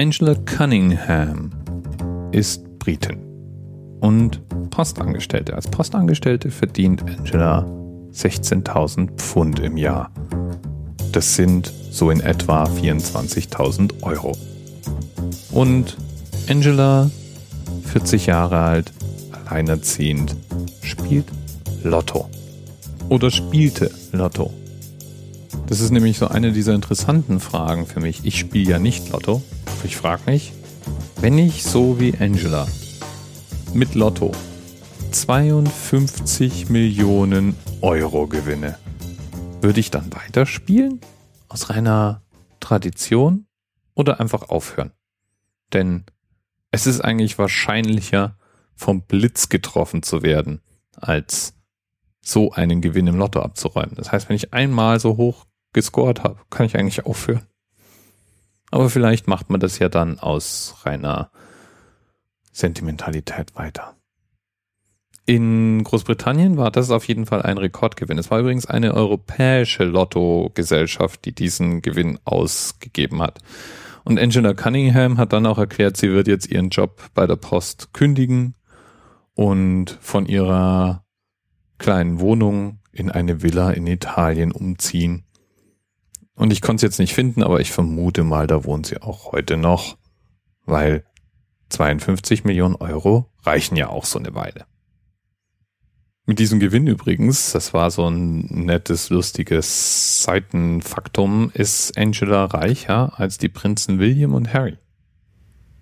Angela Cunningham ist Britin und Postangestellte. Als Postangestellte verdient Angela 16.000 Pfund im Jahr. Das sind so in etwa 24.000 Euro. Und Angela, 40 Jahre alt, alleinerziehend, spielt Lotto. Oder spielte Lotto. Das ist nämlich so eine dieser interessanten Fragen für mich. Ich spiele ja nicht Lotto. Ich frage mich, wenn ich so wie Angela mit Lotto 52 Millionen Euro gewinne, würde ich dann weiterspielen? Aus reiner Tradition? Oder einfach aufhören? Denn es ist eigentlich wahrscheinlicher, vom Blitz getroffen zu werden, als so einen Gewinn im Lotto abzuräumen. Das heißt, wenn ich einmal so hoch gescored habe, kann ich eigentlich aufhören. Aber vielleicht macht man das ja dann aus reiner Sentimentalität weiter. In Großbritannien war das auf jeden Fall ein Rekordgewinn. Es war übrigens eine europäische Lotto-Gesellschaft, die diesen Gewinn ausgegeben hat. Und Angela Cunningham hat dann auch erklärt, sie wird jetzt ihren Job bei der Post kündigen und von ihrer kleinen Wohnung in eine Villa in Italien umziehen. Und ich konnte es jetzt nicht finden, aber ich vermute mal, da wohnt sie auch heute noch, weil 52 Millionen Euro reichen ja auch so eine Weile. Mit diesem Gewinn übrigens, das war so ein nettes, lustiges Seitenfaktum, ist Angela reicher als die Prinzen William und Harry.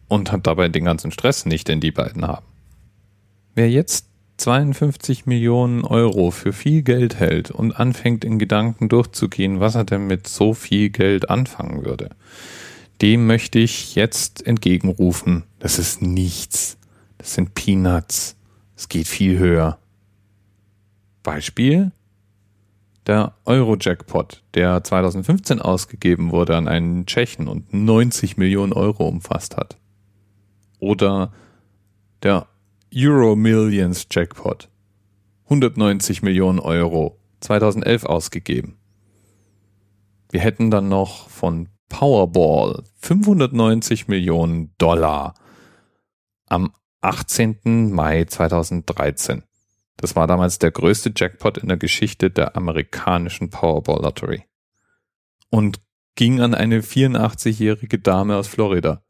Und hat dabei den ganzen Stress nicht, den die beiden haben. Wer jetzt 52 Millionen Euro für viel Geld hält und anfängt in Gedanken durchzugehen, was er denn mit so viel Geld anfangen würde, dem möchte ich jetzt entgegenrufen. Das ist nichts. Das sind Peanuts. Es geht viel höher. Beispiel der Euro-Jackpot, der 2015 ausgegeben wurde an einen Tschechen und 90 Millionen Euro umfasst hat. Oder der Euro Millions Jackpot, 190 Millionen Euro, 2011 ausgegeben. Wir hätten dann noch von Powerball 590 Millionen Dollar am 18. Mai 2013. Das war damals der größte Jackpot in der Geschichte der amerikanischen Powerball Lottery. Und ging an eine 84-jährige Dame aus Florida.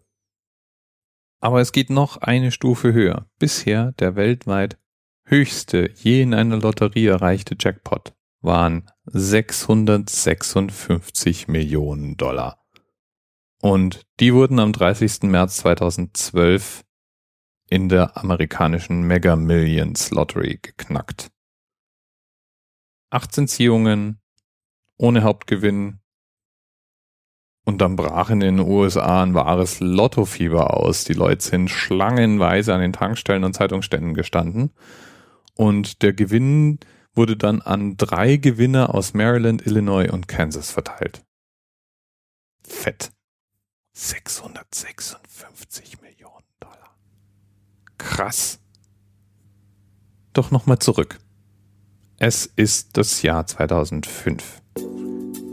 Aber es geht noch eine Stufe höher. Bisher der weltweit höchste je in einer Lotterie erreichte Jackpot waren 656 Millionen Dollar. Und die wurden am 30. März 2012 in der amerikanischen Mega Millions Lottery geknackt. 18 Ziehungen ohne Hauptgewinn und dann brach in den USA ein wahres Lottofieber aus. Die Leute sind schlangenweise an den Tankstellen und Zeitungsständen gestanden und der Gewinn wurde dann an drei Gewinner aus Maryland, Illinois und Kansas verteilt. Fett. 656 Millionen Dollar. Krass. Doch nochmal zurück. Es ist das Jahr 2005.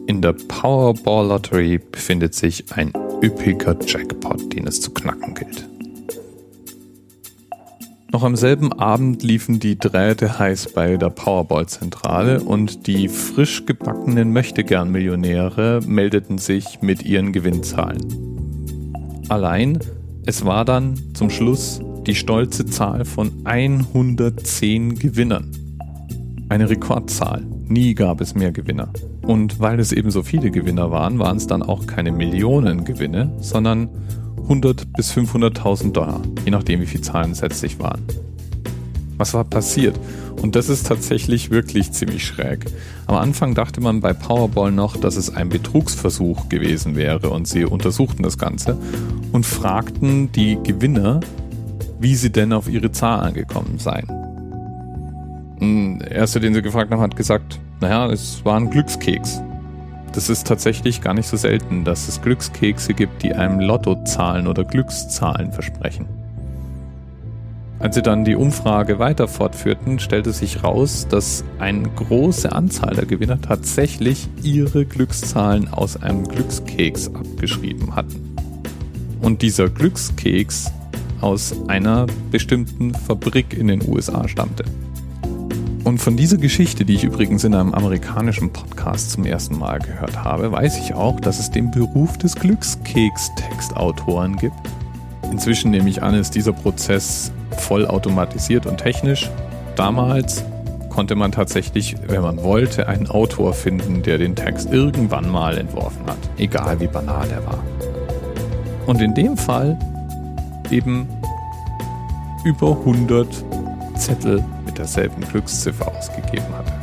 In der Powerball Lottery befindet sich ein üppiger Jackpot, den es zu knacken gilt. Noch am selben Abend liefen die Drähte heiß bei der Powerball-Zentrale und die frisch gebackenen Möchtegern-Millionäre meldeten sich mit ihren Gewinnzahlen. Allein, es war dann zum Schluss die stolze Zahl von 110 Gewinnern. Eine Rekordzahl. Nie gab es mehr Gewinner. Und weil es eben so viele Gewinner waren, waren es dann auch keine Millionen Gewinne, sondern 100 bis 500.000 Dollar, je nachdem wie viele Zahlen es letztlich waren. Was war passiert? Und das ist tatsächlich wirklich ziemlich schräg. Am Anfang dachte man bei Powerball noch, dass es ein Betrugsversuch gewesen wäre und sie untersuchten das Ganze und fragten die Gewinner, wie sie denn auf ihre Zahlen gekommen seien. Der erste, den sie gefragt haben, hat gesagt, naja, es war ein Glückskeks. Das ist tatsächlich gar nicht so selten, dass es Glückskekse gibt, die einem Lottozahlen oder Glückszahlen versprechen. Als sie dann die Umfrage weiter fortführten, stellte sich raus, dass eine große Anzahl der Gewinner tatsächlich ihre Glückszahlen aus einem Glückskeks abgeschrieben hatten. Und dieser Glückskeks aus einer bestimmten Fabrik in den USA stammte. Und von dieser Geschichte, die ich übrigens in einem amerikanischen Podcast zum ersten Mal gehört habe, weiß ich auch, dass es den Beruf des Glückskeks-Textautoren gibt. Inzwischen nehme ich an, ist dieser Prozess voll automatisiert und technisch. Damals konnte man tatsächlich, wenn man wollte, einen Autor finden, der den Text irgendwann mal entworfen hat, egal wie banal er war. Und in dem Fall eben über 100 Zettel derselben Glücksziffer ausgegeben hatte.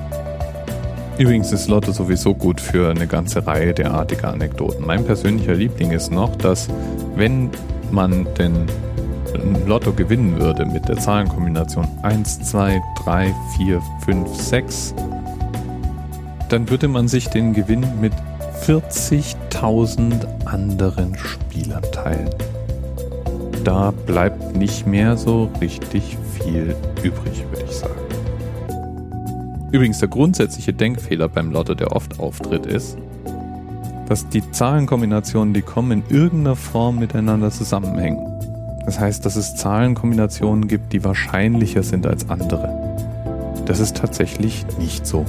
Übrigens ist Lotto sowieso gut für eine ganze Reihe derartiger Anekdoten. Mein persönlicher Liebling ist noch, dass wenn man den Lotto gewinnen würde mit der Zahlenkombination 1, 2, 3, 4, 5, 6, dann würde man sich den Gewinn mit 40.000 anderen Spielern teilen. Da bleibt nicht mehr so richtig viel übrig, würde ich sagen. Übrigens, der grundsätzliche Denkfehler beim Lotto, der oft auftritt, ist, dass die Zahlenkombinationen, die kommen, in irgendeiner Form miteinander zusammenhängen. Das heißt, dass es Zahlenkombinationen gibt, die wahrscheinlicher sind als andere. Das ist tatsächlich nicht so.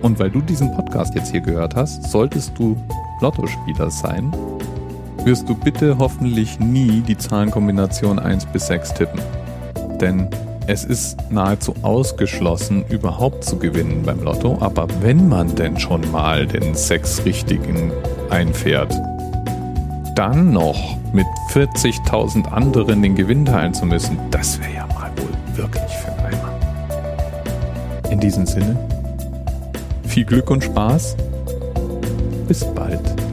Und weil du diesen Podcast jetzt hier gehört hast, solltest du Lottospieler sein, wirst du bitte hoffentlich nie die Zahlenkombination 1 bis 6 tippen. Denn es ist nahezu ausgeschlossen, überhaupt zu gewinnen beim Lotto, aber wenn man denn schon mal den sechs richtigen einfährt, dann noch mit 40.000 anderen den Gewinn teilen zu müssen, das wäre ja mal wohl wirklich für Eimer. In diesem Sinne, viel Glück und Spaß. Bis bald.